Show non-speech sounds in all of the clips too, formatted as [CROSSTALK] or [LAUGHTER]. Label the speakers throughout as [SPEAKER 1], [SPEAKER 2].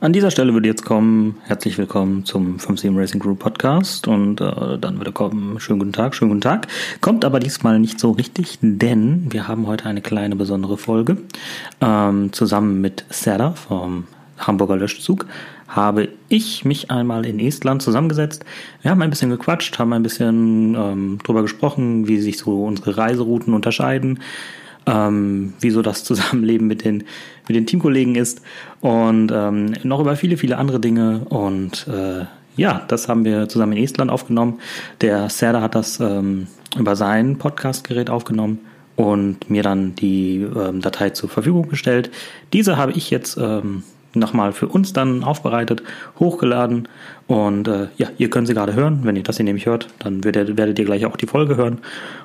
[SPEAKER 1] An dieser Stelle würde jetzt kommen, herzlich willkommen zum 57 Racing Group Podcast und äh, dann würde kommen, schönen guten Tag, schönen guten Tag. Kommt aber diesmal nicht so richtig, denn wir haben heute eine kleine besondere Folge. Ähm, zusammen mit Sarah vom Hamburger Löschzug habe ich mich einmal in Estland zusammengesetzt. Wir haben ein bisschen gequatscht, haben ein bisschen ähm, drüber gesprochen, wie sich so unsere Reiserouten unterscheiden ähm, wie so das [LAUGHS] Zusammenleben mit den, mit den Teamkollegen ist und ähm, noch über viele, viele andere Dinge. Und äh, ja, das haben wir zusammen in Estland aufgenommen. Der Serda hat das ähm, über sein Podcastgerät aufgenommen und mir dann die ähm, Datei zur Verfügung gestellt. Diese habe ich jetzt ähm, nochmal für uns dann aufbereitet, hochgeladen und äh, ja, ihr könnt sie gerade hören. Wenn ihr das hier nämlich hört, dann werdet, werdet ihr gleich auch die Folge hören.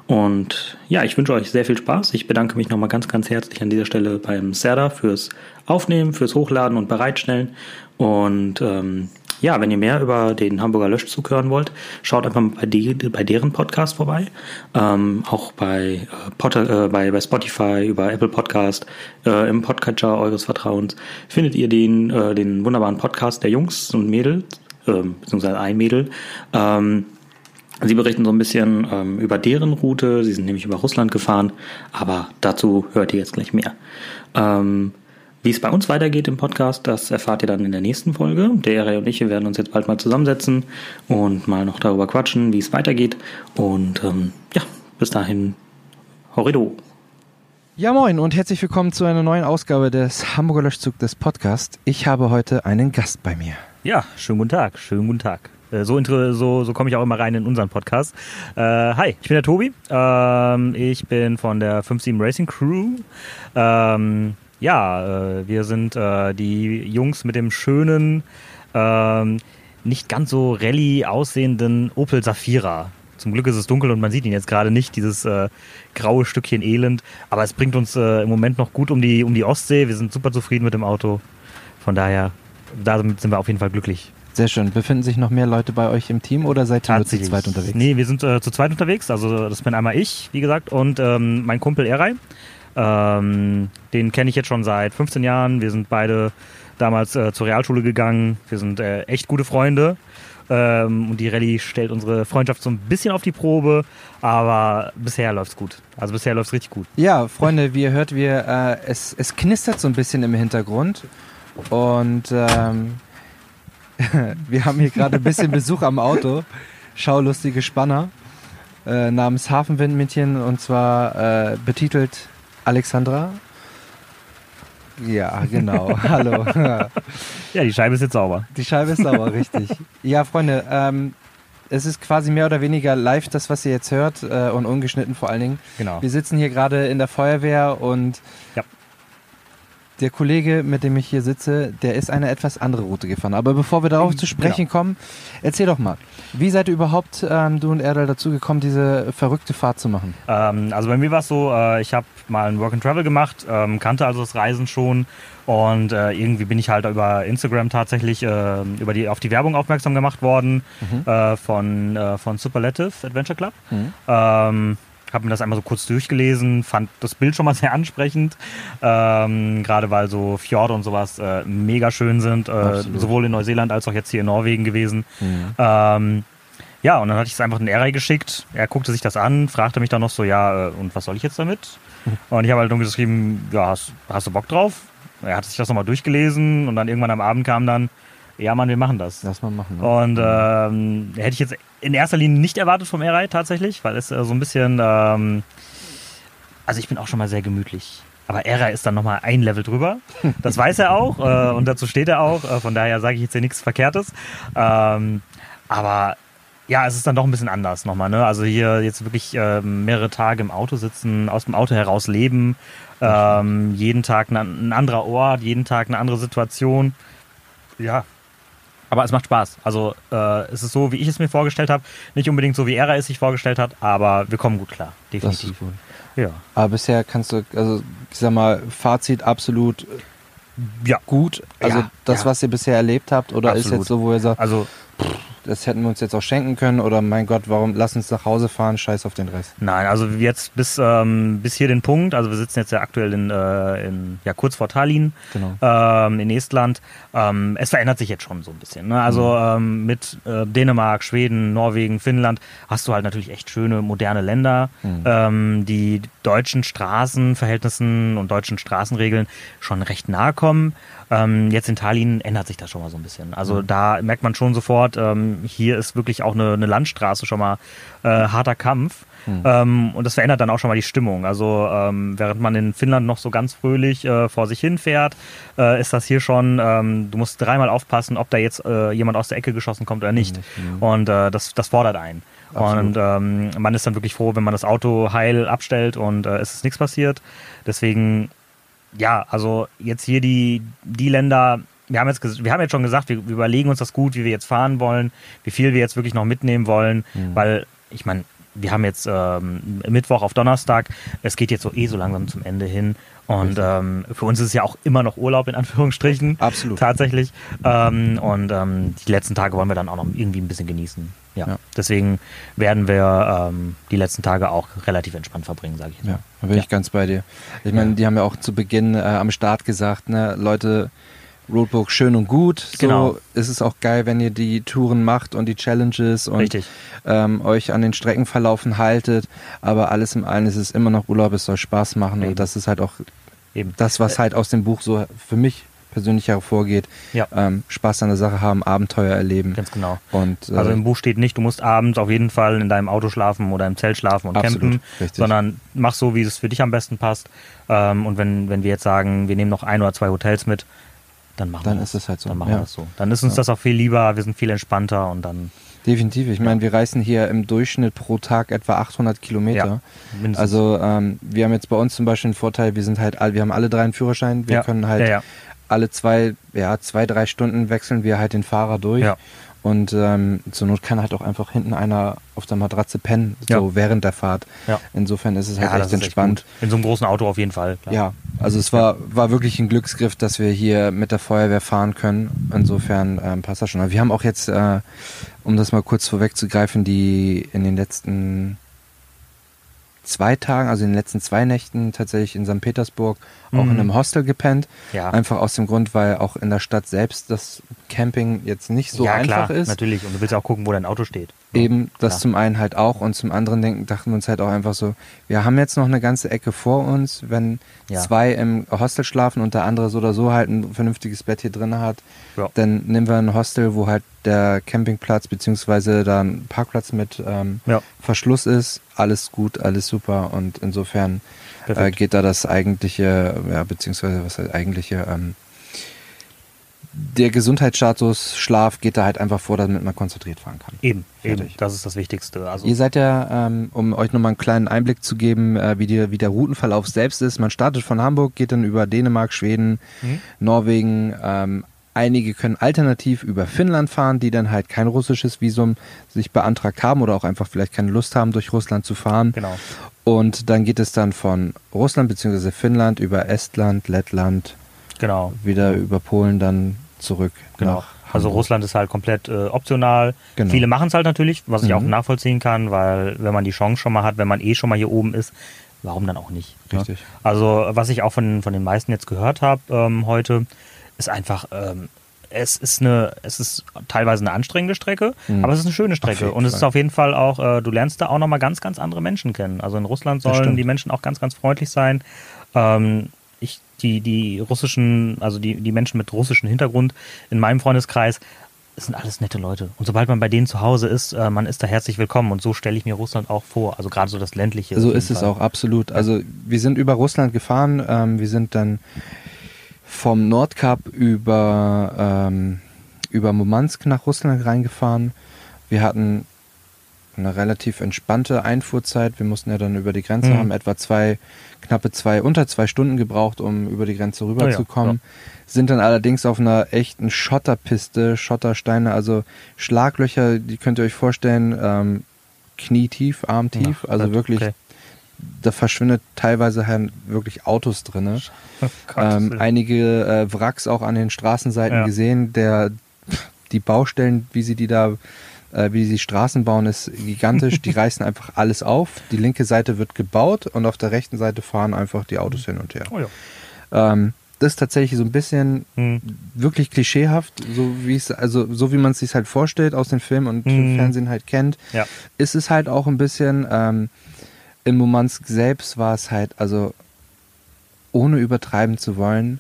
[SPEAKER 1] Und ja, ich wünsche euch sehr viel Spaß. Ich bedanke mich nochmal ganz, ganz herzlich an dieser Stelle beim Serda fürs Aufnehmen, fürs Hochladen und Bereitstellen. Und ähm, ja, wenn ihr mehr über den Hamburger Löschzug hören wollt, schaut einfach bei, die, bei deren Podcast vorbei. Ähm, auch bei, äh, Potter, äh, bei, bei Spotify, über Apple Podcast, äh, im Podcatcher eures Vertrauens findet ihr den, äh, den wunderbaren Podcast der Jungs und Mädels, äh, beziehungsweise ein Mädel. Ähm, Sie berichten so ein bisschen ähm, über deren Route. Sie sind nämlich über Russland gefahren, aber dazu hört ihr jetzt gleich mehr. Ähm, wie es bei uns weitergeht im Podcast, das erfahrt ihr dann in der nächsten Folge. Der Ere und ich werden uns jetzt bald mal zusammensetzen und mal noch darüber quatschen, wie es weitergeht. Und ähm, ja, bis dahin, horrido.
[SPEAKER 2] Ja, moin und herzlich willkommen zu einer neuen Ausgabe des Hamburger Löschzug des Podcasts. Ich habe heute einen Gast bei mir.
[SPEAKER 1] Ja, schönen guten Tag, schönen guten Tag. Äh, so, so, so komme ich auch immer rein in unseren Podcast. Äh, hi, ich bin der Tobi. Ähm, ich bin von der 57 Racing Crew. Ähm, ja, äh, wir sind äh, die Jungs mit dem schönen, ähm, nicht ganz so Rallye aussehenden Opel Safira. Zum Glück ist es dunkel und man sieht ihn jetzt gerade nicht, dieses äh, graue Stückchen Elend. Aber es bringt uns äh, im Moment noch gut um die, um die Ostsee. Wir sind super zufrieden mit dem Auto. Von daher, damit sind wir auf jeden Fall glücklich.
[SPEAKER 2] Sehr schön. Befinden sich noch mehr Leute bei euch im Team oder seid ihr nur zu zweit unterwegs?
[SPEAKER 1] Nee, wir sind äh, zu zweit unterwegs. Also das bin einmal ich, wie gesagt, und ähm, mein Kumpel Eray. Ähm, den kenne ich jetzt schon seit 15 Jahren. Wir sind beide damals äh, zur Realschule gegangen. Wir sind äh, echt gute Freunde. Ähm, und die Rallye stellt unsere Freundschaft so ein bisschen auf die Probe, aber bisher läuft es gut. Also bisher läuft es richtig gut.
[SPEAKER 2] Ja, Freunde, wie ihr hört, wir, äh, es, es knistert so ein bisschen im Hintergrund. Und ähm, [LAUGHS] wir haben hier gerade ein bisschen Besuch am Auto. Schaulustige Spanner äh, namens Hafenwindmädchen und zwar äh, betitelt Alexandra? Ja, genau. [LAUGHS] Hallo.
[SPEAKER 1] ja, die Scheibe ist jetzt sauber.
[SPEAKER 2] Die Scheibe ist sauber, [LAUGHS] richtig. Ja, Freunde, ähm, es ist quasi mehr oder weniger live das, was ihr jetzt hört äh, und ungeschnitten vor allen Dingen.
[SPEAKER 1] Genau.
[SPEAKER 2] Wir sitzen hier gerade in der Feuerwehr und ja der Kollege, mit dem ich hier sitze, der ist eine etwas andere Route gefahren. Aber bevor wir darauf mhm, zu sprechen genau. kommen, erzähl doch mal, wie seid ihr überhaupt, ähm, du und Erdal, dazu gekommen, diese verrückte Fahrt zu machen?
[SPEAKER 1] Ähm, also bei mir war es so, äh, ich habe mal ein Work and Travel gemacht, ähm, kannte also das Reisen schon und äh, irgendwie bin ich halt über Instagram tatsächlich äh, über die, auf die Werbung aufmerksam gemacht worden mhm. Äh, von, äh, von Superlative Adventure Club. Mhm. Habe mir das einmal so kurz durchgelesen, fand das Bild schon mal sehr ansprechend, ähm, gerade weil so Fjorde und sowas äh, mega schön sind, äh, sowohl in Neuseeland als auch jetzt hier in Norwegen gewesen. Mhm. Ähm, ja, und dann hatte ich es einfach in Eray geschickt. Er guckte sich das an, fragte mich dann noch so, ja, äh, und was soll ich jetzt damit? [LAUGHS] Und ich habe halt nur geschrieben, ja, hast, hast du Bock drauf? Er hat sich das nochmal durchgelesen und dann irgendwann am Abend kam dann, ja, Mann, wir machen das.
[SPEAKER 2] Lass mal machen.
[SPEAKER 1] Ne? Und ähm, hätte ich jetzt in erster Linie nicht erwartet vom Airride tatsächlich, weil es äh, so ein bisschen, ähm, also ich bin auch schon mal sehr gemütlich. Aber Era ist dann nochmal ein Level drüber. [LAUGHS] Das weiß er auch äh, und dazu steht er auch. Äh, von daher sage ich jetzt hier nichts Verkehrtes. Ähm, aber ja, es ist dann doch ein bisschen anders nochmal. Ne? Also hier jetzt wirklich äh, mehrere Tage im Auto sitzen, aus dem Auto heraus leben. Ähm, jeden Tag ein, ein anderer Ort, jeden Tag eine andere Situation. Ja, aber es macht Spaß. Also äh, es ist so, wie ich es mir vorgestellt habe. Nicht unbedingt so, wie er es sich vorgestellt hat, aber wir kommen gut klar. Definitiv. Das ist gut.
[SPEAKER 2] Ja. Aber bisher kannst du, also ich sag mal, Fazit absolut ja. gut. Also ja, das, ja. was ihr bisher erlebt habt, oder absolut. ist jetzt so, wo ihr sagt,
[SPEAKER 1] also
[SPEAKER 2] das hätten wir uns jetzt auch schenken können oder mein Gott, warum lass uns nach Hause fahren, scheiß auf den Rest?
[SPEAKER 1] Nein, also jetzt bis, ähm, bis hier den Punkt, also wir sitzen jetzt ja aktuell in, äh, in ja, kurz vor Tallinn
[SPEAKER 2] Genau.
[SPEAKER 1] ähm, in Estland. Ähm, es verändert sich jetzt schon so ein bisschen. Ne? Also ähm, mit äh, Dänemark, Schweden, Norwegen, Finnland hast du halt natürlich echt schöne moderne Länder, ähm, die deutschen Straßenverhältnissen und deutschen Straßenregeln schon recht nahe kommen. Ähm, jetzt in Tallinn ändert sich das schon mal so ein bisschen. Also da merkt man schon sofort, ähm, hier ist wirklich auch eine, eine Landstraße schon mal äh, harter Kampf. Ähm, und das verändert dann auch schon mal die Stimmung. Also ähm, während man in Finnland noch so ganz fröhlich äh, vor sich hin fährt, äh, ist das hier schon, ähm, du musst dreimal aufpassen, ob da jetzt äh, jemand aus der Ecke geschossen kommt oder nicht. Und äh, das, das fordert einen. Und ähm, man ist dann wirklich froh, wenn man das Auto heil abstellt und äh, es ist nichts passiert. Deswegen, ja, also jetzt hier die, die Länder, wir haben, jetzt, wir haben jetzt schon gesagt, wir, wir überlegen uns das gut, wie wir jetzt fahren wollen, wie viel wir jetzt wirklich noch mitnehmen wollen, weil ich meine, wir haben jetzt ähm, Mittwoch auf Donnerstag, es geht jetzt so eh so langsam zum Ende hin und ähm, für uns ist es ja auch immer noch Urlaub in Anführungsstrichen.
[SPEAKER 2] Absolut.
[SPEAKER 1] Tatsächlich. Ähm, und ähm, die letzten Tage wollen wir dann auch noch irgendwie ein bisschen genießen. Ja.
[SPEAKER 2] Ja.
[SPEAKER 1] Deswegen werden wir ähm, die letzten Tage auch relativ entspannt verbringen, sage ich jetzt
[SPEAKER 2] Ja, da bin
[SPEAKER 1] Ja.
[SPEAKER 2] ich ganz bei dir. Ich meine, die haben ja auch zu Beginn äh, am Start gesagt, ne, Leute, Roadbook schön und gut. So
[SPEAKER 1] Genau.
[SPEAKER 2] ist es auch geil, wenn ihr die Touren macht und die Challenges und ähm, euch an den Streckenverlaufen haltet. Aber alles im allen ist es immer noch Urlaub, es soll Spaß machen
[SPEAKER 1] Eben.
[SPEAKER 2] und das ist halt auch
[SPEAKER 1] Eben.
[SPEAKER 2] das, was halt aus dem Buch so für mich persönlich hervorgeht.
[SPEAKER 1] Ja.
[SPEAKER 2] Ähm, Spaß an der Sache haben, Abenteuer erleben.
[SPEAKER 1] Ganz genau.
[SPEAKER 2] Und äh,
[SPEAKER 1] Also im Buch steht nicht, du musst abends auf jeden Fall in deinem Auto schlafen oder im Zelt schlafen und
[SPEAKER 2] Absolut,
[SPEAKER 1] campen,
[SPEAKER 2] richtig.
[SPEAKER 1] sondern mach so, wie es für dich am besten passt. Ähm, und wenn, wenn wir jetzt sagen, wir nehmen noch ein oder zwei Hotels mit, dann machen
[SPEAKER 2] Dann
[SPEAKER 1] wir das.
[SPEAKER 2] ist es halt so,
[SPEAKER 1] Dann machen
[SPEAKER 2] ja.
[SPEAKER 1] wir das so. Dann ist uns
[SPEAKER 2] Ja.
[SPEAKER 1] das auch viel lieber, wir sind viel entspannter und dann
[SPEAKER 2] definitiv. Ich meine, wir reisen hier im Durchschnitt pro Tag etwa 800 Kilometer.
[SPEAKER 1] Ja.
[SPEAKER 2] Also ähm, wir haben jetzt bei uns zum Beispiel den Vorteil, wir sind halt, all- wir haben alle drei einen Führerschein. Wir können halt alle zwei, ja zwei, drei Stunden wechseln wir halt den Fahrer durch.
[SPEAKER 1] Ja.
[SPEAKER 2] Und ähm, zur Not kann halt auch einfach hinten einer auf der Matratze pennen,
[SPEAKER 1] Ja.
[SPEAKER 2] so während der Fahrt.
[SPEAKER 1] Ja.
[SPEAKER 2] Insofern ist es halt
[SPEAKER 1] ja,
[SPEAKER 2] echt entspannt.
[SPEAKER 1] gut. In so einem großen Auto auf jeden Fall. Klar.
[SPEAKER 2] Ja, also es war, war wirklich ein Glücksgriff, dass wir hier mit der Feuerwehr fahren können. Insofern ähm, passt das schon. Aber wir haben auch jetzt, äh, um das mal kurz vorwegzugreifen, die in den letzten zwei Tagen, also in den letzten zwei Nächten tatsächlich in St. Petersburg auch
[SPEAKER 1] Mhm.
[SPEAKER 2] in einem Hostel gepennt.
[SPEAKER 1] Ja.
[SPEAKER 2] Einfach aus dem Grund, weil auch in der Stadt selbst das Camping jetzt nicht so
[SPEAKER 1] ja,
[SPEAKER 2] einfach
[SPEAKER 1] klar,
[SPEAKER 2] ist.
[SPEAKER 1] natürlich. Und du willst ja auch gucken, wo dein Auto steht.
[SPEAKER 2] Eben, das
[SPEAKER 1] Klar.
[SPEAKER 2] zum einen halt auch und zum anderen denken, dachten wir uns halt auch einfach so, wir haben jetzt noch eine ganze Ecke vor uns, wenn
[SPEAKER 1] Ja.
[SPEAKER 2] zwei im Hostel schlafen und der andere so oder so halt ein vernünftiges Bett hier drin hat, dann nehmen wir ein Hostel, wo halt der Campingplatz beziehungsweise da ein Parkplatz mit ähm. Verschluss ist, alles gut, alles super und insofern äh, geht da das eigentliche, ja, beziehungsweise was heißt eigentliche, ähm, der Gesundheitsstatus Schlaf geht da halt einfach vor, damit man konzentriert fahren kann.
[SPEAKER 1] Eben, eben.
[SPEAKER 2] Fertig.
[SPEAKER 1] Das ist das Wichtigste. Also,
[SPEAKER 2] Ihr seid ja, ähm, um euch nochmal einen kleinen Einblick zu geben, äh, wie, die, wie der Routenverlauf selbst ist. Man startet von Hamburg, geht dann über Dänemark, Schweden,
[SPEAKER 1] Mhm.
[SPEAKER 2] Norwegen. Ähm, einige können alternativ über Finnland fahren, die dann halt kein russisches Visum sich beantragt haben oder auch einfach vielleicht keine Lust haben, durch Russland zu fahren.
[SPEAKER 1] genau.
[SPEAKER 2] Und dann geht es dann von Russland bzw. Finnland über Estland, Lettland,
[SPEAKER 1] Genau.
[SPEAKER 2] wieder über Polen dann zurück.
[SPEAKER 1] Genau. Also. Russland ist halt komplett äh, optional.
[SPEAKER 2] Genau.
[SPEAKER 1] Viele machen es halt natürlich, was ich auch
[SPEAKER 2] Mhm.
[SPEAKER 1] nachvollziehen kann, weil wenn man die Chance schon mal hat, wenn man eh schon mal hier oben ist, warum dann auch nicht? ne?
[SPEAKER 2] Richtig.
[SPEAKER 1] Also was ich auch von, von den meisten jetzt gehört habe ähm, heute, ist einfach, ähm, es ist eine, es ist teilweise eine anstrengende Strecke,
[SPEAKER 2] Mhm.
[SPEAKER 1] aber es ist eine schöne Strecke und es ist auf jeden Fall auch, äh, du lernst da auch nochmal ganz, ganz andere Menschen kennen. Also in Russland sollen die Menschen auch ganz, ganz freundlich sein. Ähm, ich, die, die russischen, also die, die Menschen mit russischem Hintergrund in meinem Freundeskreis, das sind alles nette Leute. Und sobald man bei denen zu Hause ist, äh, man ist da herzlich willkommen. Und so stelle ich mir Russland auch vor. Also gerade so das ländliche.
[SPEAKER 2] So ist es
[SPEAKER 1] Fall.
[SPEAKER 2] auch, absolut. Also wir sind über Russland gefahren, ähm, wir sind dann vom Nordkap über, ähm, über Murmansk nach Russland reingefahren. Wir hatten eine relativ entspannte Einfuhrzeit. Wir mussten ja dann über die Grenze,
[SPEAKER 1] Mhm.
[SPEAKER 2] haben etwa zwei, knappe zwei, unter zwei Stunden gebraucht, um über die Grenze rüberzukommen. Sind dann allerdings auf einer echten Schotterpiste, Schottersteine, also Schlaglöcher, die könnt ihr euch vorstellen, ähm, knietief, armtief,
[SPEAKER 1] Ja,
[SPEAKER 2] also
[SPEAKER 1] okay.
[SPEAKER 2] Da verschwindet teilweise halt wirklich Autos drinne.
[SPEAKER 1] Gottes
[SPEAKER 2] Ähm, einige äh, Wracks auch an den Straßenseiten
[SPEAKER 1] Ja.
[SPEAKER 2] gesehen, der die Baustellen, wie sie die da äh, wie sie Straßen bauen, ist gigantisch. Die [LAUGHS] reißen einfach alles auf. Die linke Seite wird gebaut und auf der rechten Seite fahren einfach die Autos hin und her.
[SPEAKER 1] Oh ja.
[SPEAKER 2] Ähm, das ist tatsächlich so ein bisschen
[SPEAKER 1] Hm.
[SPEAKER 2] wirklich klischeehaft, so wie es, also so wie man es sich halt vorstellt aus den Filmen und
[SPEAKER 1] Mhm.
[SPEAKER 2] Fernsehen halt kennt,
[SPEAKER 1] Ja.
[SPEAKER 2] ist es halt auch ein bisschen, ähm, in Murmansk selbst war es halt, also ohne übertreiben zu wollen,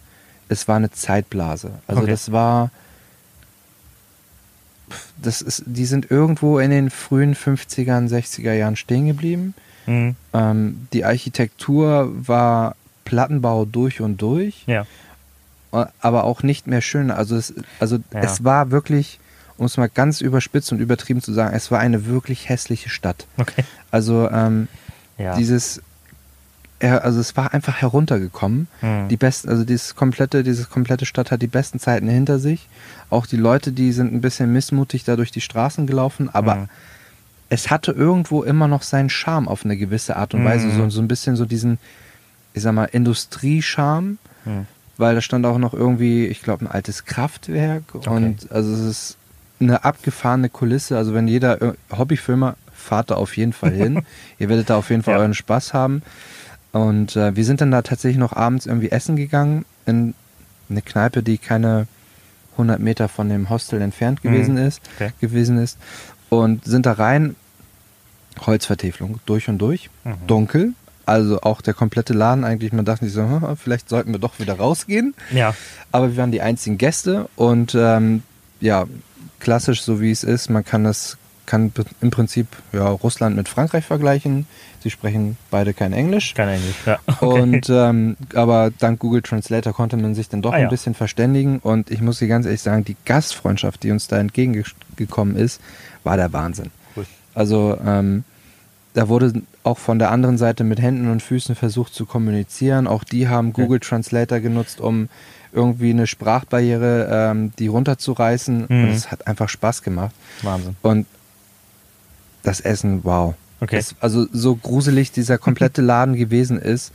[SPEAKER 2] es war eine Zeitblase. Also
[SPEAKER 1] Okay.
[SPEAKER 2] das war, das ist, die sind irgendwo in den frühen 50ern, 60er Jahren stehen geblieben.
[SPEAKER 1] Hm.
[SPEAKER 2] Ähm, die Architektur war Plattenbau durch und durch
[SPEAKER 1] Ja.
[SPEAKER 2] aber auch nicht mehr schön. Also es, also
[SPEAKER 1] Ja.
[SPEAKER 2] es war wirklich, um es mal ganz überspitzt und übertrieben zu sagen, es war eine wirklich hässliche Stadt.
[SPEAKER 1] Okay.
[SPEAKER 2] Also ähm,
[SPEAKER 1] Ja.
[SPEAKER 2] dieses, also es war einfach heruntergekommen.
[SPEAKER 1] Hm.
[SPEAKER 2] Die besten, also dieses komplette, diese komplette Stadt hat die besten Zeiten hinter sich. Auch die Leute, die sind ein bisschen missmutig da durch die Straßen gelaufen, aber
[SPEAKER 1] Mhm.
[SPEAKER 2] es hatte irgendwo immer noch seinen Charme auf eine gewisse Art und Weise.
[SPEAKER 1] Mhm.
[SPEAKER 2] So, so ein bisschen so diesen, ich sag mal, Industriescharme
[SPEAKER 1] Hm.
[SPEAKER 2] weil da stand auch noch irgendwie, ich glaube, ein altes Kraftwerk und also es ist eine abgefahrene Kulisse. Also wenn jeder Ir- Hobbyfilmer, fahrt da auf jeden Fall hin. [LAUGHS] Ihr werdet da auf jeden Fall
[SPEAKER 1] Ja.
[SPEAKER 2] euren Spaß haben. Und äh, wir sind dann da tatsächlich noch abends irgendwie essen gegangen in eine Kneipe, die keine 100 Meter von dem Hostel entfernt gewesen ist,
[SPEAKER 1] Okay.
[SPEAKER 2] gewesen ist und sind da rein. Holzvertäfelung durch und durch,
[SPEAKER 1] Mhm.
[SPEAKER 2] dunkel. Also auch der komplette Laden eigentlich, man dachte sich so, "Hm, vielleicht sollten wir doch wieder rausgehen.
[SPEAKER 1] Ja.
[SPEAKER 2] Aber wir waren die einzigen Gäste und ähm, ja, klassisch so wie es ist, man kann das kann im Prinzip ja, Russland mit Frankreich vergleichen. Sie sprechen beide kein Englisch.
[SPEAKER 1] Kein Englisch. Ja. [LAUGHS]
[SPEAKER 2] Und ähm, aber dank Google Translator konnte man sich dann doch
[SPEAKER 1] Ah,
[SPEAKER 2] ein
[SPEAKER 1] ja.
[SPEAKER 2] bisschen verständigen. Und ich muss dir ganz ehrlich sagen, die Gastfreundschaft, die uns da entgegengekommen ist, war der Wahnsinn.
[SPEAKER 1] Cool.
[SPEAKER 2] Also ähm, da wurde auch von der anderen Seite mit Händen und Füßen versucht zu kommunizieren. Auch die haben Google Translator genutzt, um irgendwie eine Sprachbarriere, ähm, die runterzureißen.
[SPEAKER 1] Mhm.
[SPEAKER 2] Und es hat einfach Spaß gemacht.
[SPEAKER 1] Wahnsinn.
[SPEAKER 2] Und das Essen, wow.
[SPEAKER 1] Okay.
[SPEAKER 2] Das, also so gruselig dieser komplette Laden gewesen ist.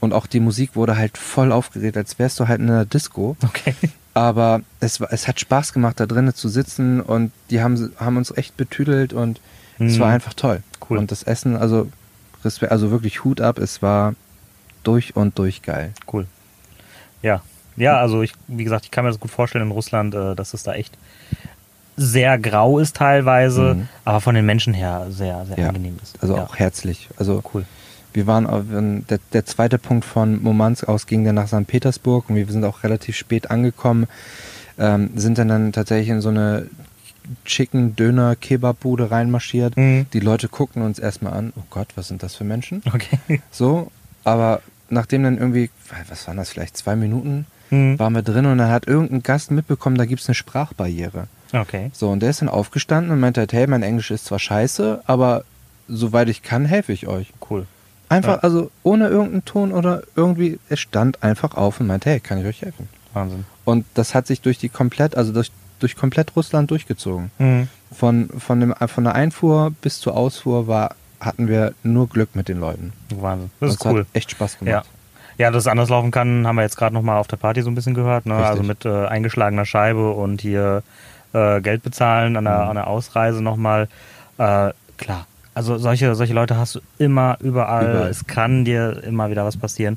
[SPEAKER 2] Und auch die Musik wurde halt voll aufgeregt, als wärst du halt in einer Disco.
[SPEAKER 1] Okay.
[SPEAKER 2] Aber es, war- es hat Spaß gemacht, da drinnen zu sitzen und die haben, haben uns echt betüdelt und es
[SPEAKER 1] Mhm.
[SPEAKER 2] war einfach toll.
[SPEAKER 1] Cool.
[SPEAKER 2] Und das Essen, also, also wirklich Hut ab, es war durch und durch geil.
[SPEAKER 1] Cool. Ja. Ja, also ich, wie gesagt, ich kann mir das gut vorstellen in Russland, äh, dass es da echt sehr grau ist teilweise,
[SPEAKER 2] Mhm.
[SPEAKER 1] aber von den Menschen her sehr, sehr
[SPEAKER 2] Ja.
[SPEAKER 1] angenehm ist.
[SPEAKER 2] Also
[SPEAKER 1] ja.
[SPEAKER 2] auch herzlich. Also
[SPEAKER 1] cool.
[SPEAKER 2] wir waren, auf, der, der zweite Punkt von Murmansk aus ging dann nach St. Petersburg und wir sind auch relativ spät angekommen, ähm, sind dann, dann tatsächlich in so eine Chicken Döner Kebabbude reinmarschiert.
[SPEAKER 1] Mhm.
[SPEAKER 2] Die Leute guckten uns erstmal an, oh Gott, was sind das für Menschen?
[SPEAKER 1] Okay.
[SPEAKER 2] So, aber nachdem dann irgendwie, was waren das, vielleicht zwei Minuten,
[SPEAKER 1] Mhm.
[SPEAKER 2] waren wir drin und dann hat irgendein Gast mitbekommen, da gibt es eine Sprachbarriere.
[SPEAKER 1] Okay.
[SPEAKER 2] So, und der ist dann aufgestanden und meinte halt, hey, mein Englisch ist zwar scheiße, aber soweit ich kann, helfe ich euch.
[SPEAKER 1] Cool.
[SPEAKER 2] Einfach,
[SPEAKER 1] Ja.
[SPEAKER 2] also ohne irgendeinen Ton oder irgendwie, er stand einfach auf und meinte, hey, kann ich euch helfen?
[SPEAKER 1] Wahnsinn.
[SPEAKER 2] Und das hat sich durch die komplett, also durch, durch komplett Russland durchgezogen.
[SPEAKER 1] Mhm.
[SPEAKER 2] Von, von, dem, von der Einfuhr bis zur Ausfuhr war, hatten wir nur Glück mit den Leuten.
[SPEAKER 1] Wahnsinn. Das ist
[SPEAKER 2] Und es
[SPEAKER 1] cool.
[SPEAKER 2] Hat echt Spaß gemacht.
[SPEAKER 1] Ja, dass es anders laufen kann, haben wir jetzt gerade nochmal auf der Party so ein bisschen gehört. Ne? Also mit äh, eingeschlagener Scheibe und hier äh, Geld bezahlen an der,
[SPEAKER 2] Mhm.
[SPEAKER 1] an der Ausreise nochmal. Äh, klar. Also solche, solche Leute hast du immer, überall.
[SPEAKER 2] Überall.
[SPEAKER 1] Es kann dir immer wieder was passieren.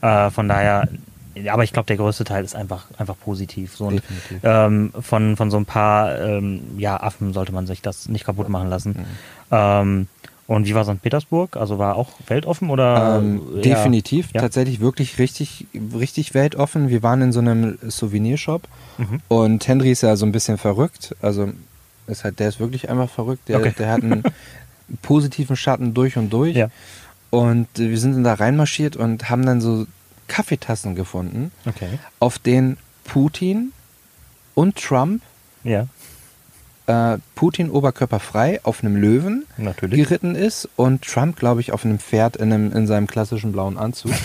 [SPEAKER 1] Äh, von daher, ja, aber ich glaube, der größte Teil ist einfach, einfach positiv. So, und, ähm, von, von so ein paar ähm, ja, Affen sollte man sich das nicht kaputt machen lassen.
[SPEAKER 2] Mhm.
[SPEAKER 1] Ähm, und wie war St. Petersburg? Also war auch weltoffen oder?
[SPEAKER 2] Ähm, definitiv,
[SPEAKER 1] Ja.
[SPEAKER 2] tatsächlich wirklich richtig, richtig weltoffen. Wir waren in so einem Souvenirshop
[SPEAKER 1] Mhm.
[SPEAKER 2] und Henry ist ja so ein bisschen verrückt. Also ist halt, der ist wirklich einfach verrückt. Der,
[SPEAKER 1] Okay.
[SPEAKER 2] der hat einen [LAUGHS] positiven Schatten durch und durch.
[SPEAKER 1] Ja.
[SPEAKER 2] Und äh, wir sind dann da reinmarschiert und haben dann so Kaffeetassen gefunden,
[SPEAKER 1] Okay.
[SPEAKER 2] auf denen Putin und Trump,
[SPEAKER 1] Ja,
[SPEAKER 2] äh, Putin oberkörperfrei auf einem Löwen
[SPEAKER 1] natürlich.
[SPEAKER 2] geritten ist und Trump, glaube ich, auf einem Pferd in, einem, in seinem klassischen blauen Anzug. [LAUGHS]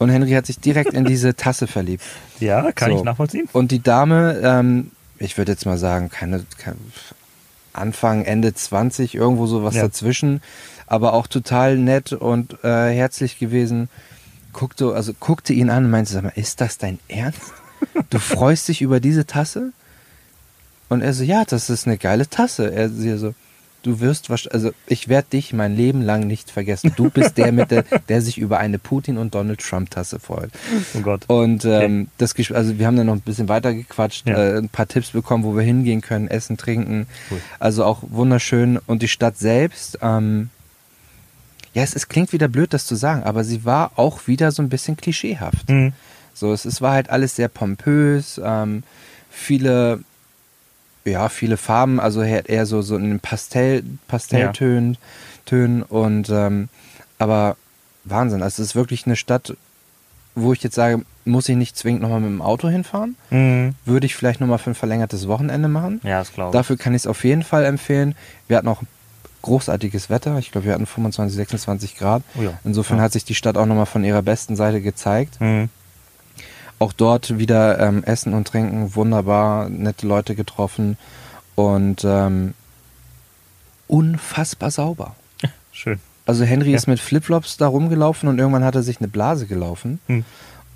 [SPEAKER 2] Und Henry hat sich direkt in diese Tasse verliebt.
[SPEAKER 1] Ja, kann
[SPEAKER 2] So.
[SPEAKER 1] ich nachvollziehen.
[SPEAKER 2] Und die Dame, ähm, ich würde jetzt mal sagen, keine, kein, Anfang, Ende 20, irgendwo sowas
[SPEAKER 1] Ja.
[SPEAKER 2] dazwischen, aber auch total nett und äh, herzlich gewesen. Guckte, also guckte ihn an und meinte, sag mal, ist das dein Ernst? [LAUGHS] Du freust dich über diese Tasse? Und er so, ja, das ist eine geile Tasse. Er sie so, du wirst wahrscheinlich, also ich werde dich mein Leben lang nicht vergessen. Du bist der mit der, [LAUGHS] der sich über eine Putin und Donald Trump Tasse freut.
[SPEAKER 1] Oh Gott.
[SPEAKER 2] Und ähm, das Gesch- also wir haben dann noch ein bisschen weiter gequatscht,
[SPEAKER 1] Ja.
[SPEAKER 2] äh, ein paar Tipps bekommen, wo wir hingehen können, essen, trinken.
[SPEAKER 1] Cool.
[SPEAKER 2] Also auch wunderschön. Und die Stadt selbst, ähm, ja, es, es klingt wieder blöd, das zu sagen, aber sie war auch wieder so ein bisschen klischeehaft.
[SPEAKER 1] Mhm.
[SPEAKER 2] So, es, es war halt alles sehr pompös, ähm, viele, ja, viele Farben, also eher eher so, so in den Pastell, Pastelltönen, Tönen und, ähm, aber Wahnsinn, also es ist wirklich eine Stadt, wo ich jetzt sage, muss ich nicht zwingend nochmal mit dem Auto hinfahren,
[SPEAKER 1] Mhm.
[SPEAKER 2] würde ich vielleicht nochmal für ein verlängertes Wochenende machen.
[SPEAKER 1] Ja, das glaube ich.
[SPEAKER 2] Dafür kann ich es auf jeden Fall empfehlen. Wir hatten auch großartiges Wetter, ich glaube, wir hatten 25, 26 Grad.
[SPEAKER 1] Oh ja.
[SPEAKER 2] Insofern
[SPEAKER 1] Ja.
[SPEAKER 2] hat sich die Stadt auch nochmal von ihrer besten Seite gezeigt.
[SPEAKER 1] Mhm.
[SPEAKER 2] Auch dort wieder ähm, Essen und Trinken, wunderbar, nette Leute getroffen und ähm, unfassbar sauber. [LAUGHS]
[SPEAKER 1] Schön.
[SPEAKER 2] Also Henry
[SPEAKER 1] Ja.
[SPEAKER 2] ist mit Flipflops da rumgelaufen und irgendwann hat er sich eine Blase gelaufen
[SPEAKER 1] Hm.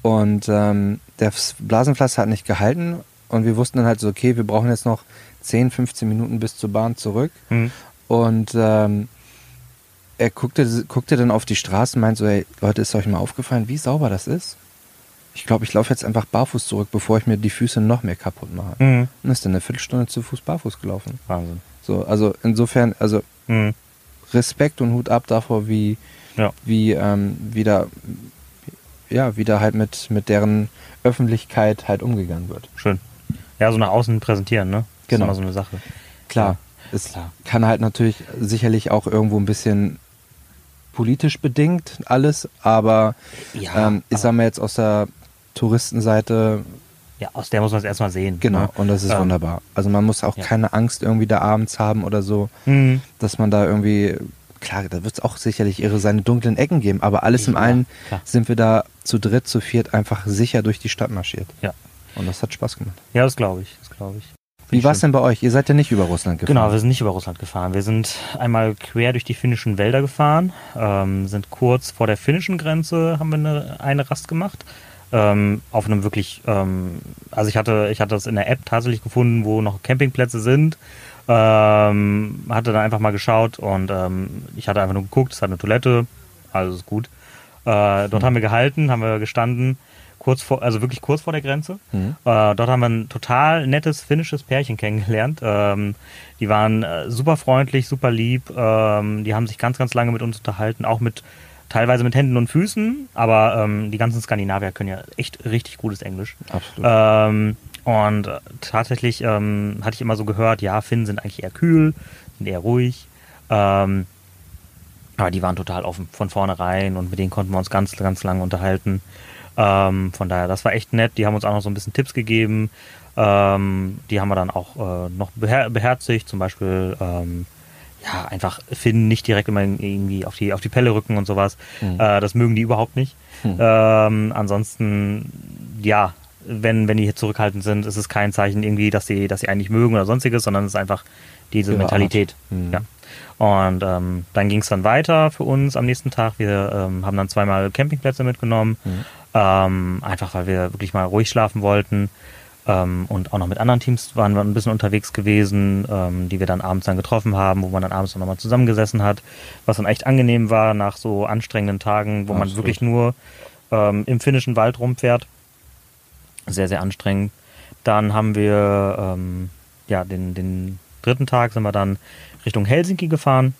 [SPEAKER 2] und ähm, das Blasenpflaster hat nicht gehalten und wir wussten dann halt so, okay, wir brauchen jetzt noch 10, 15 Minuten bis zur Bahn zurück
[SPEAKER 1] Mhm.
[SPEAKER 2] und ähm, er guckte, guckte dann auf die Straße und meint so, hey Leute, ist euch mal aufgefallen, wie sauber das ist? Ich glaube, ich laufe jetzt einfach barfuß zurück, bevor ich mir die Füße noch mehr kaputt mache.
[SPEAKER 1] Mhm.
[SPEAKER 2] Und ist dann eine Viertelstunde zu Fuß barfuß gelaufen.
[SPEAKER 1] Wahnsinn.
[SPEAKER 2] So, also insofern, also
[SPEAKER 1] Mhm.
[SPEAKER 2] Respekt und Hut ab davor, wie,
[SPEAKER 1] Ja.
[SPEAKER 2] wie ähm, wieder, ja, wieder halt mit, mit deren Öffentlichkeit halt umgegangen wird.
[SPEAKER 1] Schön. Ja, so nach außen präsentieren, ne?
[SPEAKER 2] Genau.
[SPEAKER 1] Ist immer so eine Sache.
[SPEAKER 2] Klar, es
[SPEAKER 1] Klar.
[SPEAKER 2] kann halt natürlich sicherlich auch irgendwo ein bisschen politisch bedingt alles, aber
[SPEAKER 1] Ja,
[SPEAKER 2] ähm, ich sag mal jetzt aus der Touristenseite,
[SPEAKER 1] Ja, aus der muss man es erstmal sehen.
[SPEAKER 2] genau,
[SPEAKER 1] Ne?
[SPEAKER 2] und das ist
[SPEAKER 1] Ähm,
[SPEAKER 2] wunderbar. Also man muss auch
[SPEAKER 1] ja.
[SPEAKER 2] keine Angst irgendwie da abends haben oder so,
[SPEAKER 1] Mhm.
[SPEAKER 2] dass man da irgendwie, klar, da wird es auch sicherlich ihre seine dunklen Ecken geben, aber alles im
[SPEAKER 1] Ja,
[SPEAKER 2] allen
[SPEAKER 1] klar.
[SPEAKER 2] sind wir da zu dritt, zu viert einfach sicher durch die Stadt marschiert.
[SPEAKER 1] Ja.
[SPEAKER 2] Und das hat Spaß gemacht.
[SPEAKER 1] Ja, das glaube ich. Das glaube ich.
[SPEAKER 2] Wie war es denn bei euch? Ihr seid ja nicht über Russland gefahren.
[SPEAKER 1] Genau, wir sind nicht über Russland gefahren. Wir sind einmal quer durch die finnischen Wälder gefahren, ähm, sind kurz vor der finnischen Grenze, haben wir eine, eine Rast gemacht. Ähm, auf einem wirklich, ähm, also ich hatte, ich hatte das in der App tatsächlich gefunden, wo noch Campingplätze sind. Ähm, hatte dann einfach mal geschaut und ähm, ich hatte einfach nur geguckt, es hat eine Toilette, alles ist gut. Äh, dort haben wir gehalten, haben wir gestanden, kurz vor, also wirklich kurz vor der Grenze.
[SPEAKER 2] Mhm.
[SPEAKER 1] Äh, dort haben wir ein total nettes finnisches Pärchen kennengelernt. Ähm, die waren äh, super freundlich, super lieb. Ähm, die haben sich ganz, ganz lange mit uns unterhalten, auch mit teilweise mit Händen und Füßen, aber ähm, die ganzen Skandinavier können ja echt richtig gutes Englisch.
[SPEAKER 2] Absolut.
[SPEAKER 1] Ähm, und tatsächlich ähm, hatte ich immer so gehört, ja, Finnen sind eigentlich eher kühl, sind eher ruhig. Ähm, aber die waren total offen von vornherein und mit denen konnten wir uns ganz, ganz lange unterhalten. Ähm, von daher, das war echt nett. Die haben uns auch noch so ein bisschen Tipps gegeben. Ähm, die haben wir dann auch äh, noch beher beherzigt. Zum Beispiel, ähm, ja, einfach Finnen nicht direkt immer irgendwie auf die, auf die Pelle rücken und sowas.
[SPEAKER 2] Mhm.
[SPEAKER 1] Äh, das mögen die überhaupt nicht.
[SPEAKER 2] Mhm.
[SPEAKER 1] Ähm, ansonsten, ja, wenn, wenn die hier zurückhaltend sind, ist es kein Zeichen irgendwie, dass sie, dass sie eigentlich mögen oder sonstiges, sondern es ist einfach diese
[SPEAKER 2] Ihre
[SPEAKER 1] Mentalität.
[SPEAKER 2] Mhm.
[SPEAKER 1] Ja. Und ähm, dann ging es dann weiter für uns am nächsten Tag. Wir ähm, haben dann zweimal Campingplätze mitgenommen,
[SPEAKER 2] Mhm.
[SPEAKER 1] ähm, einfach weil wir wirklich mal ruhig schlafen wollten. Ähm, und auch noch mit anderen Teams waren wir ein bisschen unterwegs gewesen, ähm, die wir dann abends dann getroffen haben, wo man dann abends noch mal zusammengesessen hat, was dann echt angenehm war nach so anstrengenden Tagen, wo man
[SPEAKER 2] Absolut.
[SPEAKER 1] wirklich nur ähm, im finnischen Wald rumfährt. Sehr, sehr anstrengend. Dann haben wir ähm, ja den, den dritten Tag sind wir dann Richtung Helsinki gefahren.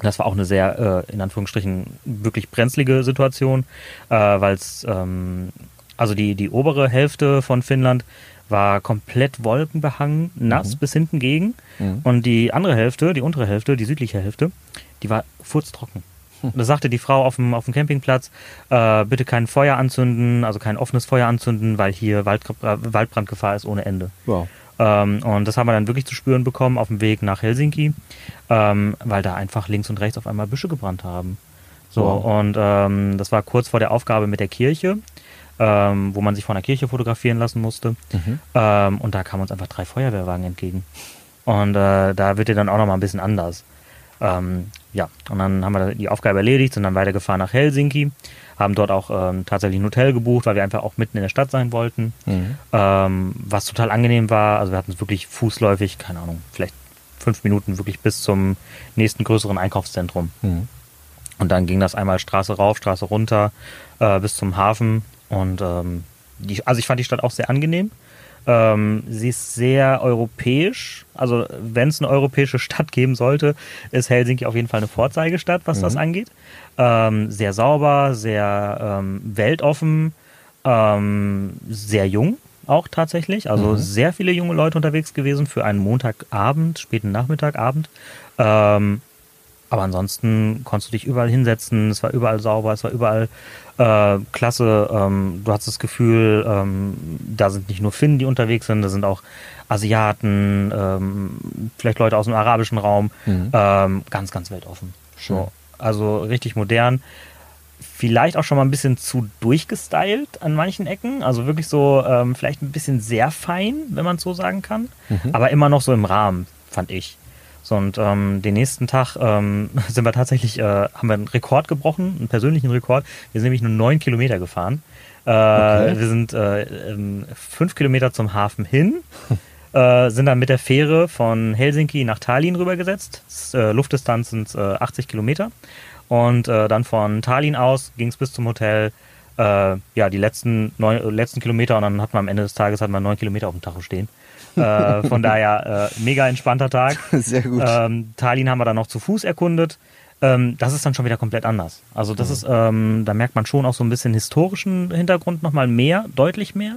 [SPEAKER 1] Das war auch eine sehr, äh, in Anführungsstrichen, wirklich brenzlige Situation, äh, weil es, ähm, also die, die obere Hälfte von Finnland war komplett wolkenbehangen, nass
[SPEAKER 2] Mhm.
[SPEAKER 1] bis hinten gegen.
[SPEAKER 2] Mhm.
[SPEAKER 1] Und die andere Hälfte, die untere Hälfte, die südliche Hälfte, die war furztrocken. Da sagte die Frau auf dem, auf dem Campingplatz, äh, bitte kein Feuer anzünden, also kein offenes Feuer anzünden, weil hier Wald, äh, Waldbrandgefahr ist ohne Ende.
[SPEAKER 2] Wow.
[SPEAKER 1] Ähm, und das haben wir dann wirklich zu spüren bekommen auf dem Weg nach Helsinki, ähm, weil da einfach links und rechts auf einmal Büsche gebrannt haben. So,
[SPEAKER 2] Wow.
[SPEAKER 1] und ähm, das war kurz vor der Aufgabe mit der Kirche, ähm, wo man sich von der Kirche fotografieren lassen musste.
[SPEAKER 2] Mhm.
[SPEAKER 1] Ähm, und da kamen uns einfach drei Feuerwehrwagen entgegen. Und äh, da wird dir dann auch nochmal ein bisschen anders. Ähm, ja, und dann haben wir die Aufgabe erledigt, sind dann weitergefahren nach Helsinki, haben dort auch ähm, tatsächlich ein Hotel gebucht, weil wir einfach auch mitten in der Stadt sein wollten. Mhm. Ähm, was total angenehm war, also wir hatten es wirklich fußläufig, keine Ahnung, vielleicht fünf Minuten wirklich bis zum nächsten größeren Einkaufszentrum. Mhm. Und dann ging das einmal Straße rauf, Straße runter äh, bis zum Hafen. Und ähm, die, also ich fand die Stadt auch sehr angenehm. Ähm, sie ist sehr europäisch. Also wenn es eine europäische Stadt geben sollte, ist Helsinki auf jeden Fall eine Vorzeigestadt, was mhm. das angeht. Ähm, sehr sauber, sehr ähm, weltoffen, ähm, sehr jung auch tatsächlich. Also mhm. sehr viele junge Leute unterwegs gewesen für einen Montagabend, späten Nachmittagabend. Ähm, aber ansonsten konntest du dich überall hinsetzen, es war überall sauber, es war überall äh, klasse. Ähm, du hast das Gefühl, ähm, da sind nicht nur Finnen, die unterwegs sind, da sind auch Asiaten, ähm, vielleicht Leute aus dem arabischen Raum. Mhm. Ähm, ganz, ganz weltoffen. So, also richtig modern. Vielleicht auch schon mal ein bisschen zu durchgestylt an manchen Ecken. Also wirklich so, ähm, vielleicht ein bisschen sehr fein, wenn man es so sagen kann. Mhm. Aber immer noch so im Rahmen, fand ich. So, und ähm, den nächsten Tag ähm, [LAUGHS] sind wir tatsächlich, äh, haben wir einen Rekord gebrochen, einen persönlichen Rekord. Wir sind nämlich nur neun Kilometer gefahren. Äh, okay. Wir sind äh, ähm, fünf Kilometer zum Hafen hin, [LAUGHS] äh, sind dann mit der Fähre von Helsinki nach Tallinn rübergesetzt. Das, äh, Luftdistanz sind äh, 80 Kilometer. Und äh, dann von Tallinn aus ging es bis zum Hotel. Äh, ja, die letzten, neun, letzten Kilometer und dann hat man am Ende des Tages hat man neun Kilometer auf dem Tacho stehen. Äh, [LAUGHS] von daher äh, mega entspannter Tag. [LAUGHS]
[SPEAKER 2] Sehr gut.
[SPEAKER 1] Ähm, Tallinn haben wir dann noch zu Fuß erkundet. Ähm, das ist dann schon wieder komplett anders. Also das mhm. ist, ähm, da merkt man schon auch so ein bisschen historischen Hintergrund nochmal mehr, deutlich mehr.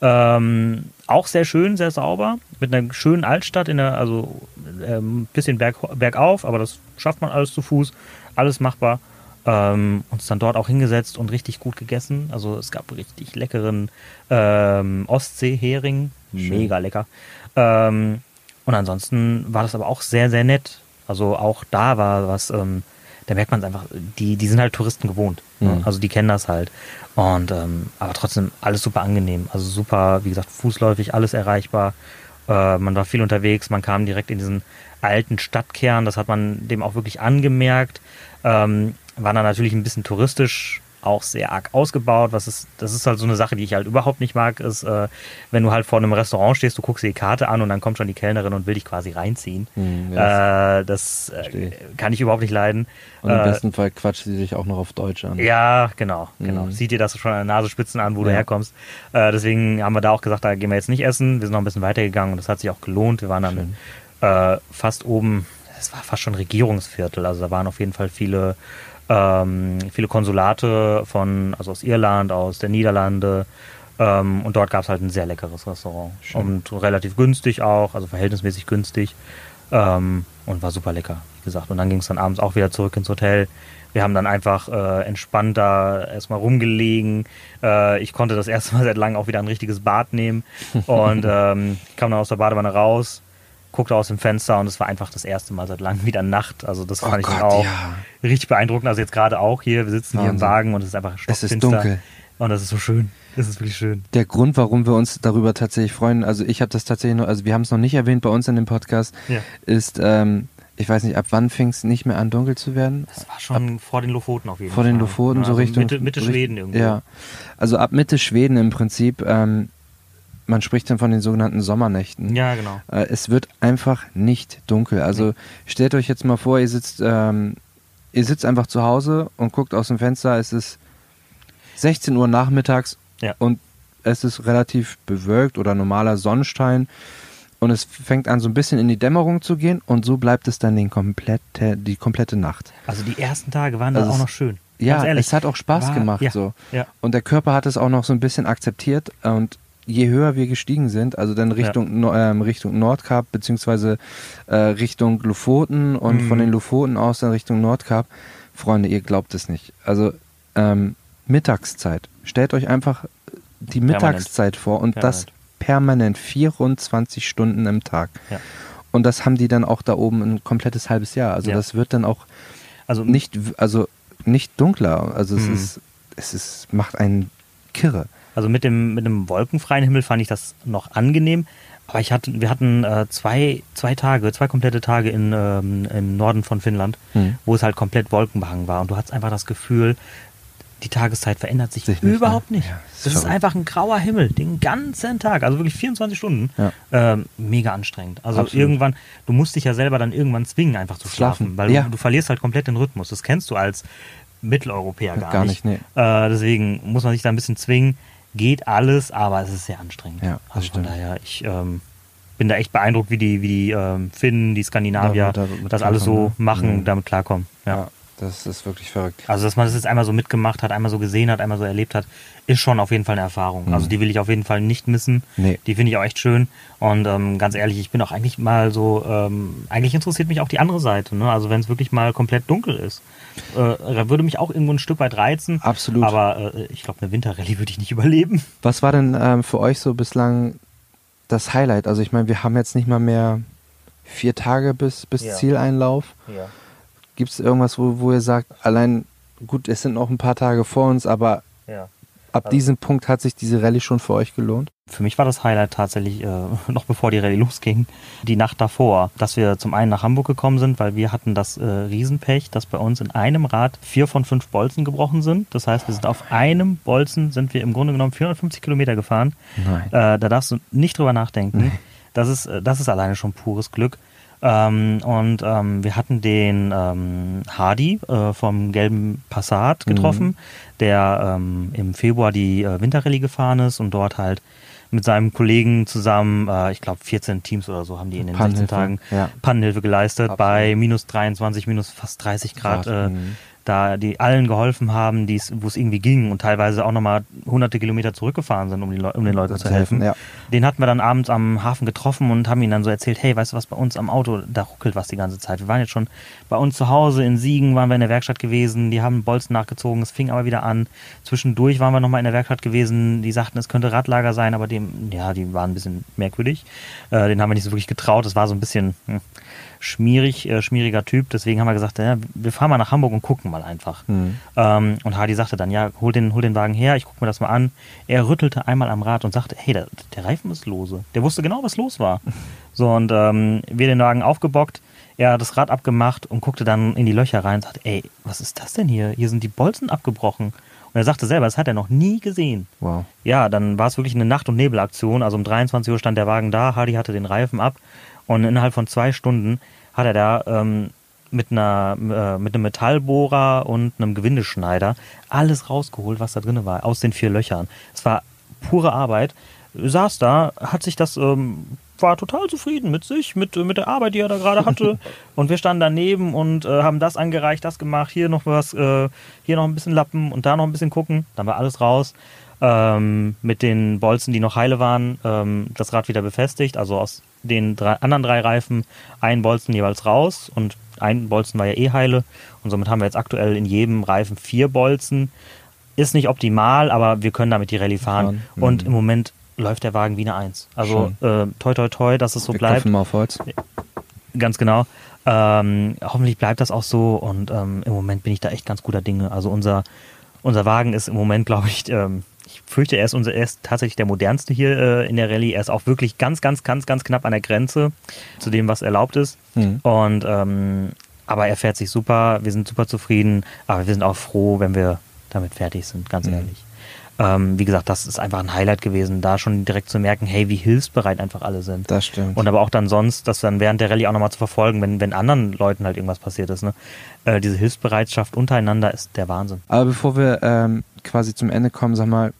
[SPEAKER 1] Ähm, auch sehr schön, sehr sauber, mit einer schönen Altstadt, in der, also ähm, bisschen berg, bergauf, aber das schafft man alles zu Fuß, alles machbar. Ähm, uns dann dort auch hingesetzt und richtig gut gegessen. Also es gab richtig leckeren ähm, Ostseehering, mega lecker. Ähm, und ansonsten war das aber auch sehr, sehr nett. Also auch da war was, ähm, da merkt man es einfach, die, die sind halt Touristen gewohnt. Ne? Mhm. Also die kennen das halt. Und ähm, aber trotzdem alles super angenehm. Also super, wie gesagt, fußläufig, alles erreichbar. Äh, man war viel unterwegs, man kam direkt in diesen alten Stadtkern, das hat man dem auch wirklich angemerkt. Ähm, war dann natürlich ein bisschen touristisch auch sehr arg ausgebaut. Was ist, das ist halt so eine Sache, die ich halt überhaupt nicht mag, ist, äh, wenn du halt vor einem Restaurant stehst, du guckst dir die Karte an und dann kommt schon die Kellnerin und will dich quasi reinziehen. Hm, ja, äh, das äh, kann ich überhaupt nicht leiden.
[SPEAKER 2] Und im äh, besten Fall quatscht sie dich auch noch auf Deutsch an.
[SPEAKER 1] Ja, genau, genau. Mhm. Sieht dir das schon an der Nasenspitzen an, wo ja. du herkommst. Äh, deswegen haben wir da auch gesagt, da gehen wir jetzt nicht essen. Wir sind noch ein bisschen weitergegangen und das hat sich auch gelohnt. Wir waren dann äh, fast oben, es war fast schon Regierungsviertel, also da waren auf jeden Fall viele ähm, viele Konsulate von, also aus Irland, aus der Niederlande. Ähm, und dort gab es halt ein sehr leckeres Restaurant. Schön. Und relativ günstig auch, also verhältnismäßig günstig. Ähm, und war super lecker, wie gesagt. Und dann ging es dann abends auch wieder zurück ins Hotel. Wir haben dann einfach äh, entspannt da erstmal rumgelegen. Äh, ich konnte das erste Mal seit langem auch wieder ein richtiges Bad nehmen. [LAUGHS] Und ähm, kam dann aus der Badewanne raus, guckte aus dem Fenster und es war einfach das erste Mal seit langem wieder Nacht. Also das fand oh ich Gott, auch ja. richtig beeindruckend. Also jetzt gerade auch hier, wir sitzen Wahnsinn. hier im Wagen und es ist einfach
[SPEAKER 2] Es ist dunkel.
[SPEAKER 1] Und das ist so schön. Das ist wirklich schön.
[SPEAKER 2] Der Grund, warum wir uns darüber tatsächlich freuen, also ich habe das tatsächlich noch, also wir haben es noch nicht erwähnt bei uns in dem Podcast, ja. ist, ähm, ich weiß nicht, ab wann fing es nicht mehr an, dunkel zu werden?
[SPEAKER 1] Das war schon ab, vor den Lofoten auf jeden
[SPEAKER 2] vor Fall. Vor den Lofoten, ja, so also Richtung.
[SPEAKER 1] Mitte, Mitte Schweden irgendwie.
[SPEAKER 2] Ja. Also ab Mitte Schweden im Prinzip ähm, man spricht dann von den sogenannten Sommernächten.
[SPEAKER 1] Ja, genau.
[SPEAKER 2] Äh, es wird einfach nicht dunkel. Also stellt euch jetzt mal vor, ihr sitzt, ähm, ihr sitzt einfach zu Hause und guckt aus dem Fenster, es ist 16 Uhr nachmittags ja. und es ist relativ bewölkt oder normaler Sonnenschein und es fängt an so ein bisschen in die Dämmerung zu gehen und so bleibt es dann den komplette, die komplette Nacht.
[SPEAKER 1] Also die ersten Tage waren also dann auch noch schön.
[SPEAKER 2] Ja, es hat auch Spaß War, gemacht ja, so. Ja. Und der Körper hat es auch noch so ein bisschen akzeptiert und je höher wir gestiegen sind, also dann Richtung, ja. ähm, Richtung Nordkap beziehungsweise äh, Richtung Lofoten und mhm. von den Lofoten aus dann Richtung Nordkap, Freunde, ihr glaubt es nicht. Also ähm, Mittagszeit. Stellt euch einfach die Mittagszeit permanent. vor und permanent. das permanent 24 Stunden im Tag. Ja. Und das haben die dann auch da oben ein komplettes halbes Jahr. Also ja. das wird dann auch also nicht, also nicht dunkler. Also es mhm. ist, es ist, macht einen kirre.
[SPEAKER 1] Also mit dem, mit dem wolkenfreien Himmel fand ich das noch angenehm. Aber ich hatte, wir hatten äh, zwei, zwei Tage, zwei komplette Tage in, ähm, im Norden von Finnland,
[SPEAKER 2] Hm.
[SPEAKER 1] wo es halt komplett wolkenbehangen war. Und du hattest einfach das Gefühl, die Tageszeit verändert sich,
[SPEAKER 2] Sich nicht,
[SPEAKER 1] überhaupt
[SPEAKER 2] ne?
[SPEAKER 1] nicht.
[SPEAKER 2] Ja, das ist
[SPEAKER 1] das ist einfach ein grauer Himmel, den ganzen Tag, also wirklich 24 Stunden.
[SPEAKER 2] Ja.
[SPEAKER 1] Ähm, mega anstrengend. Also
[SPEAKER 2] Absolut.
[SPEAKER 1] irgendwann, du musst dich ja selber dann irgendwann zwingen, einfach zu schlafen,
[SPEAKER 2] Schlafen,
[SPEAKER 1] weil
[SPEAKER 2] ja.
[SPEAKER 1] du, du verlierst halt komplett den Rhythmus. Das kennst du als Mitteleuropäer gar,
[SPEAKER 2] Gar
[SPEAKER 1] nicht.
[SPEAKER 2] nicht,
[SPEAKER 1] Äh, deswegen muss man sich da ein bisschen zwingen. Geht alles, aber es ist sehr anstrengend.
[SPEAKER 2] Ja,
[SPEAKER 1] also von
[SPEAKER 2] stimmt.
[SPEAKER 1] daher, ich ähm, bin da echt beeindruckt, wie die, wie die ähm, Finnen, die Skandinavier
[SPEAKER 2] Da- da-
[SPEAKER 1] das alles so
[SPEAKER 2] ne?
[SPEAKER 1] machen,
[SPEAKER 2] Mhm.
[SPEAKER 1] damit klarkommen. Ja.
[SPEAKER 2] Ja. das ist wirklich verrückt.
[SPEAKER 1] Also, dass man das jetzt einmal so mitgemacht hat, einmal so gesehen hat, einmal so erlebt hat, ist schon auf jeden Fall eine Erfahrung.
[SPEAKER 2] Mhm.
[SPEAKER 1] Also, die will ich auf jeden Fall nicht missen.
[SPEAKER 2] Nee.
[SPEAKER 1] Die finde ich auch echt schön. Und ähm, ganz ehrlich, ich bin auch eigentlich mal so, ähm, eigentlich interessiert mich auch die andere Seite. Ne? Also, wenn es wirklich mal komplett dunkel ist, äh, würde mich auch irgendwo ein Stück weit reizen.
[SPEAKER 2] Absolut.
[SPEAKER 1] Aber äh, ich glaube, eine Winterrallye würde ich nicht [LAUGHS] überleben.
[SPEAKER 2] Was war denn ähm, für euch so bislang das Highlight? Also ich meine, wir haben jetzt nicht mal mehr vier Tage bis, bis
[SPEAKER 1] Ja.
[SPEAKER 2] Zieleinlauf.
[SPEAKER 1] Ja.
[SPEAKER 2] Gibt es irgendwas, wo, wo ihr sagt, allein, gut, es sind noch ein paar Tage vor uns, aber
[SPEAKER 1] ja.
[SPEAKER 2] Ab
[SPEAKER 1] Also-
[SPEAKER 2] diesem Punkt hat sich diese Rallye schon für euch gelohnt?
[SPEAKER 1] Für mich war das Highlight tatsächlich, äh, [LAUGHS] noch bevor die Rallye losging, die Nacht davor, dass wir zum einen nach Hamburg gekommen sind, weil wir hatten das äh, Riesenpech, dass bei uns in einem Rad vier von fünf Bolzen gebrochen sind. Das heißt, wir sind auf einem Bolzen, sind wir im Grunde genommen 450 Kilometer gefahren.
[SPEAKER 2] Nein.
[SPEAKER 1] Äh, da darfst du nicht drüber nachdenken.
[SPEAKER 2] Nee.
[SPEAKER 1] Das, ist, äh, das ist alleine schon pures Glück. Ähm, und ähm, wir hatten den ähm, Hardy äh, vom gelben Passat getroffen, der ähm, im Februar die äh, Winterrallye gefahren ist und dort halt mit seinem Kollegen zusammen, äh, ich glaube 14 Teams oder so haben die in den 16
[SPEAKER 2] Pannenhilfe,
[SPEAKER 1] Tagen
[SPEAKER 2] ja.
[SPEAKER 1] Pannenhilfe geleistet,
[SPEAKER 2] Absolut.
[SPEAKER 1] bei minus 23, minus fast 30 Grad.
[SPEAKER 2] Grad,
[SPEAKER 1] Äh,
[SPEAKER 2] mhm.
[SPEAKER 1] Da die allen geholfen haben, wo es irgendwie ging und teilweise auch nochmal hunderte Kilometer zurückgefahren sind, um, Leu um den Leuten zu helfen.
[SPEAKER 2] ja.
[SPEAKER 1] Den hatten wir dann abends am Hafen getroffen und haben ihn dann so erzählt, hey, weißt du was, bei uns am Auto, da ruckelt was die ganze Zeit. Wir waren jetzt schon bei uns zu Hause in Siegen, waren wir in der Werkstatt gewesen, die haben Bolzen nachgezogen, es fing aber wieder an. Zwischendurch waren wir nochmal in der Werkstatt gewesen, die sagten, es könnte Radlager sein, aber dem, ja, die waren ein bisschen merkwürdig. Äh, den haben wir nicht so wirklich getraut, das war so ein bisschen hm, schmierig, äh, schmieriger Typ, deswegen haben wir gesagt, ja, wir fahren mal nach Hamburg und gucken mal einfach.
[SPEAKER 2] Mhm.
[SPEAKER 1] Ähm, und Hardy sagte dann, ja, hol den, hol den Wagen her, ich gucke mir das mal an. Er rüttelte einmal am Rad und sagte, hey, der, der Reifen ist lose. Der wusste genau, was los war. [LAUGHS] So, und ähm, wir den Wagen aufgebockt, er hat das Rad abgemacht und guckte dann in die Löcher rein und sagte, ey, was ist das denn hier? Hier sind die Bolzen abgebrochen. Und er sagte selber, das hat er noch nie gesehen.
[SPEAKER 2] Wow.
[SPEAKER 1] Ja, dann war es wirklich eine Nacht- und Nebelaktion. Also um 23 Uhr stand der Wagen da, Hardy hatte den Reifen ab und innerhalb von zwei Stunden hat er da ähm, mit, einer, äh, mit einem Metallbohrer und einem Gewindeschneider alles rausgeholt, was da drin war, aus den vier Löchern. Es war pure Arbeit. Saß da, hat sich das, ähm, war total zufrieden mit sich, mit, mit der Arbeit, die er da gerade hatte. [LAUGHS] und wir standen daneben und äh, haben das angereicht, das gemacht, hier noch was, äh, hier noch ein bisschen Lappen und da noch ein bisschen gucken. Dann war alles raus. Ähm, mit den Bolzen, die noch heile waren, ähm, das Rad wieder befestigt. Also aus den drei, anderen drei Reifen ein Bolzen jeweils raus und ein Bolzen war ja eh heile. Und somit haben wir jetzt aktuell in jedem Reifen vier Bolzen. Ist nicht optimal, aber wir können damit die Rallye fahren. Und
[SPEAKER 2] Mhm.
[SPEAKER 1] im Moment läuft der Wagen wie eine Eins. Also äh, toi toi toi, dass es so
[SPEAKER 2] Wir
[SPEAKER 1] bleibt.
[SPEAKER 2] mal auf Holz.
[SPEAKER 1] Ganz genau. Ähm, hoffentlich bleibt das auch so und ähm, im Moment bin ich da echt ganz guter Dinge. Also unser, unser Wagen ist im Moment, glaube ich, ähm, ich fürchte, er ist, unser, er ist tatsächlich der modernste hier äh, in der Rallye. Er ist auch wirklich ganz, ganz, ganz, ganz knapp an der Grenze zu dem, was erlaubt ist.
[SPEAKER 2] Mhm.
[SPEAKER 1] Und ähm, aber er fährt sich super, wir sind super zufrieden, aber wir sind auch froh, wenn wir damit fertig sind, ganz
[SPEAKER 2] Mhm.
[SPEAKER 1] ehrlich. Ähm, wie gesagt, das ist einfach ein Highlight gewesen, da schon direkt zu merken, hey, wie hilfsbereit einfach alle sind.
[SPEAKER 2] Das stimmt.
[SPEAKER 1] Und aber auch dann sonst, das dann während der Rallye auch nochmal zu verfolgen, wenn, wenn anderen Leuten halt irgendwas passiert ist. Ne? Äh, diese Hilfsbereitschaft untereinander ist der Wahnsinn.
[SPEAKER 2] Aber bevor wir ähm, quasi zum Ende kommen, sag mal,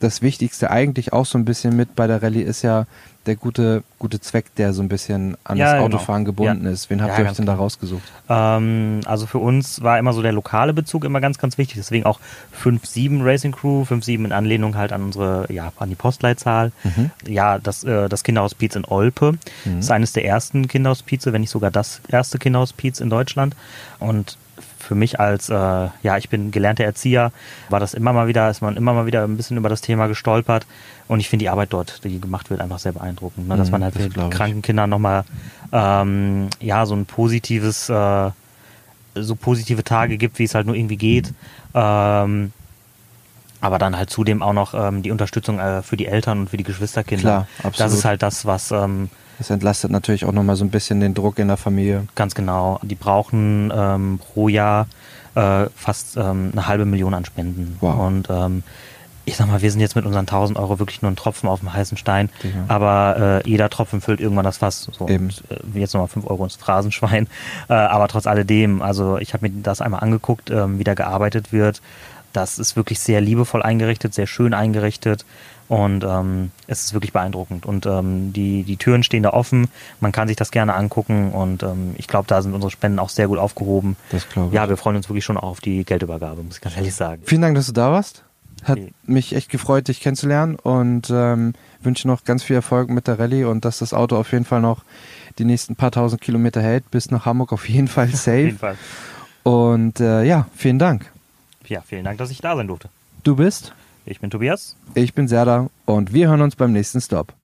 [SPEAKER 2] das Wichtigste eigentlich auch so ein bisschen mit bei der Rallye ist ja der gute, gute Zweck, der so ein bisschen an
[SPEAKER 1] Ja,
[SPEAKER 2] das
[SPEAKER 1] genau.
[SPEAKER 2] Autofahren gebunden
[SPEAKER 1] Ja.
[SPEAKER 2] ist. Wen habt
[SPEAKER 1] Ja,
[SPEAKER 2] ihr euch denn da
[SPEAKER 1] klar.
[SPEAKER 2] rausgesucht?
[SPEAKER 1] Ähm, also für uns war immer so der lokale Bezug immer ganz, ganz wichtig. Deswegen auch 5-7 Racing Crew, 5-7 in Anlehnung halt an unsere, ja, an die Postleitzahl.
[SPEAKER 2] Mhm.
[SPEAKER 1] Ja, das, äh, das Kinderhospiz in Olpe
[SPEAKER 2] Mhm.
[SPEAKER 1] ist eines der ersten Kinderhospize, wenn nicht sogar das erste Kinderhospiz in Deutschland. Und für mich als, äh, ja, ich bin gelernter Erzieher, war das immer mal wieder, ist man immer mal wieder ein bisschen über das Thema gestolpert. Und ich finde die Arbeit dort, die gemacht wird, einfach sehr beeindruckend. Ne? Dass
[SPEAKER 2] Mhm,
[SPEAKER 1] man halt
[SPEAKER 2] das
[SPEAKER 1] für kranken Kinder nochmal, ähm, ja, so ein positives, äh, so positive Tage gibt, wie es halt nur irgendwie geht. Ähm, aber dann halt zudem auch noch ähm, die Unterstützung äh, für die Eltern und für die Geschwisterkinder.
[SPEAKER 2] Klar, absolut.
[SPEAKER 1] Das ist halt das, was ähm,
[SPEAKER 2] Das entlastet natürlich auch nochmal so ein bisschen den Druck in der Familie.
[SPEAKER 1] ganz genau. Die brauchen ähm, pro Jahr äh, fast ähm, eine halbe Million an Spenden.
[SPEAKER 2] Wow.
[SPEAKER 1] Und ähm, ich sag mal, wir sind jetzt mit unseren 1000 Euro wirklich nur ein Tropfen auf dem heißen Stein.
[SPEAKER 2] Sicher.
[SPEAKER 1] Aber äh, jeder Tropfen füllt irgendwann das Fass. So,
[SPEAKER 2] Eben.
[SPEAKER 1] Und, äh, jetzt nochmal 5 Euro ins Phrasenschwein. [LAUGHS] Äh, aber trotz alledem, also ich habe mir das einmal angeguckt, ähm, wie da gearbeitet wird. Das ist wirklich sehr liebevoll eingerichtet, sehr schön eingerichtet. Und ähm, es ist wirklich beeindruckend. Und ähm, die, die Türen stehen da offen. Man kann sich das gerne angucken. Und ähm, ich glaube, da sind unsere Spenden auch sehr gut aufgehoben.
[SPEAKER 2] Das glaube ich.
[SPEAKER 1] Ja, wir freuen uns wirklich schon auch auf die Geldübergabe, muss ich ganz ehrlich sagen.
[SPEAKER 2] Vielen Dank, dass du da warst. Hat
[SPEAKER 1] Okay.
[SPEAKER 2] mich echt gefreut, dich kennenzulernen und ähm, wünsche noch ganz viel Erfolg mit der Rallye und dass das Auto auf jeden Fall noch die nächsten paar tausend Kilometer hält, bis nach Hamburg auf jeden Fall [LAUGHS]
[SPEAKER 1] Auf
[SPEAKER 2] safe.
[SPEAKER 1] jeden Fall.
[SPEAKER 2] Und äh, ja, vielen Dank.
[SPEAKER 1] Ja, vielen Dank, dass ich da sein durfte.
[SPEAKER 2] Du bist,
[SPEAKER 1] Ich bin Tobias.
[SPEAKER 2] ich bin Serda und wir hören uns beim nächsten Stop.